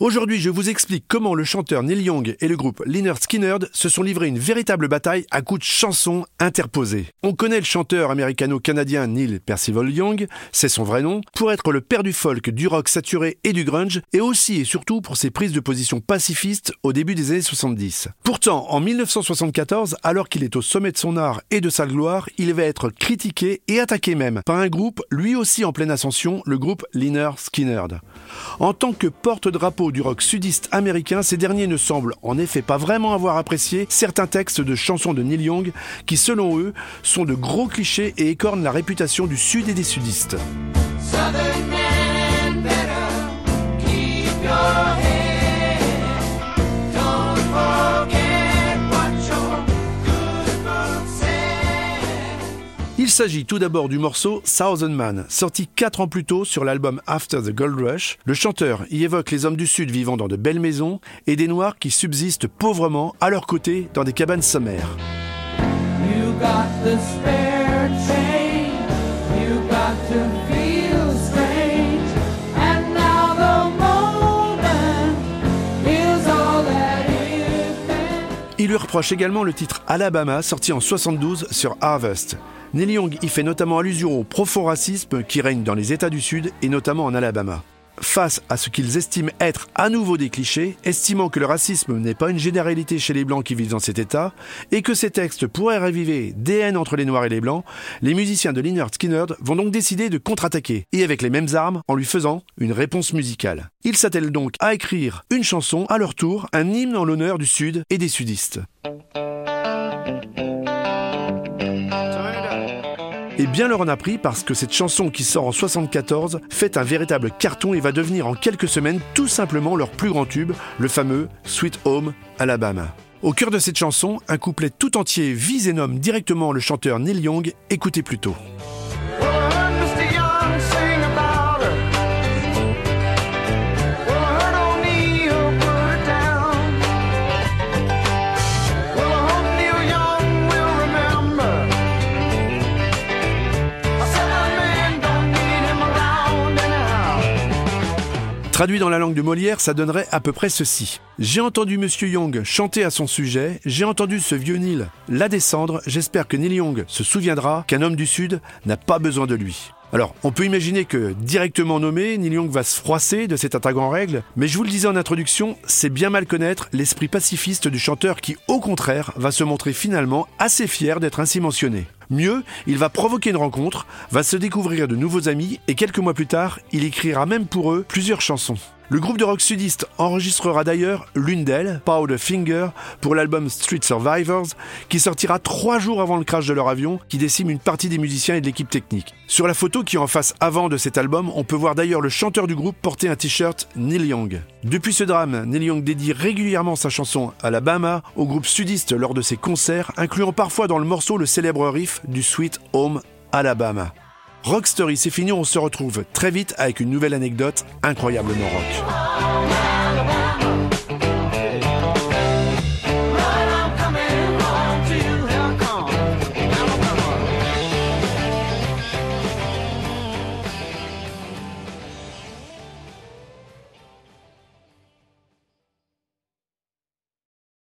Aujourd'hui, je vous explique comment le chanteur Neil Young et le groupe Lynyrd Skynyrd se sont livrés une véritable bataille à coups de chansons interposées. On connaît le chanteur américano-canadien Neil Percival Young, c'est son vrai nom, pour être le père du folk, du rock saturé et du grunge, et aussi et surtout pour ses prises de position pacifistes au début des années 70. Pourtant, en 1974, alors qu'il est au sommet de son art et de sa gloire, il va être critiqué et attaqué même par un groupe lui aussi en pleine ascension, le groupe Lynyrd Skynyrd. En tant que porte-drapeau du rock sudiste américain, ces derniers ne semblent en effet pas vraiment avoir apprécié certains textes de chansons de Neil Young qui, selon eux, sont de gros clichés et écornent la réputation du sud et des sudistes. Il s'agit tout d'abord du morceau Thousand Man, sorti 4 ans plus tôt sur l'album After the Gold Rush. Le chanteur y évoque les hommes du Sud vivant dans de belles maisons et des Noirs qui subsistent pauvrement à leur côté dans des cabanes sommaires. Il lui reproche également le titre Alabama sorti en 72 sur Harvest. Neil Young y fait notamment allusion au profond racisme qui règne dans les États du Sud et notamment en Alabama. Face à ce qu'ils estiment être à nouveau des clichés, estimant que le racisme n'est pas une généralité chez les Blancs qui vivent dans cet État, et que ces textes pourraient raviver des haines entre les Noirs et les Blancs, les musiciens de Lynyrd Skynyrd vont donc décider de contre-attaquer, et avec les mêmes armes, en lui faisant une réponse musicale. Ils s'attellent donc à écrire une chanson, à leur tour, un hymne en l'honneur du Sud et des sudistes. Bien leur en a pris parce que cette chanson qui sort en 74 fait un véritable carton et va devenir en quelques semaines tout simplement leur plus grand tube, le fameux Sweet Home Alabama. Au cœur de cette chanson, un couplet tout entier vise et nomme directement le chanteur Neil Young, écoutez plutôt. Traduit dans la langue de Molière, ça donnerait à peu près ceci. J'ai entendu Monsieur Young chanter à son sujet, j'ai entendu ce vieux Neil la descendre, j'espère que Neil Young se souviendra qu'un homme du Sud n'a pas besoin de lui. Alors, on peut imaginer que, directement nommé, Neil Young va se froisser de cette attaque en règle, mais je vous le disais en introduction, c'est bien mal connaître l'esprit pacifiste du chanteur qui, au contraire, va se montrer finalement assez fier d'être ainsi mentionné. Mieux, il va provoquer une rencontre, va se découvrir de nouveaux amis et quelques mois plus tard, il écrira même pour eux plusieurs chansons. Le groupe de rock sudiste enregistrera d'ailleurs l'une d'elles, Powder Finger, pour l'album Street Survivors, qui sortira trois jours avant le crash de leur avion, qui décime une partie des musiciens et de l'équipe technique. Sur la photo qui est en face avant de cet album, on peut voir d'ailleurs le chanteur du groupe porter un t-shirt Neil Young. Depuis ce drame, Neil Young dédie régulièrement sa chanson Alabama au groupe sudiste lors de ses concerts, incluant parfois dans le morceau le célèbre riff du Sweet Home Alabama. Rock Story, c'est fini, on se retrouve très vite avec une nouvelle anecdote incroyablement rock.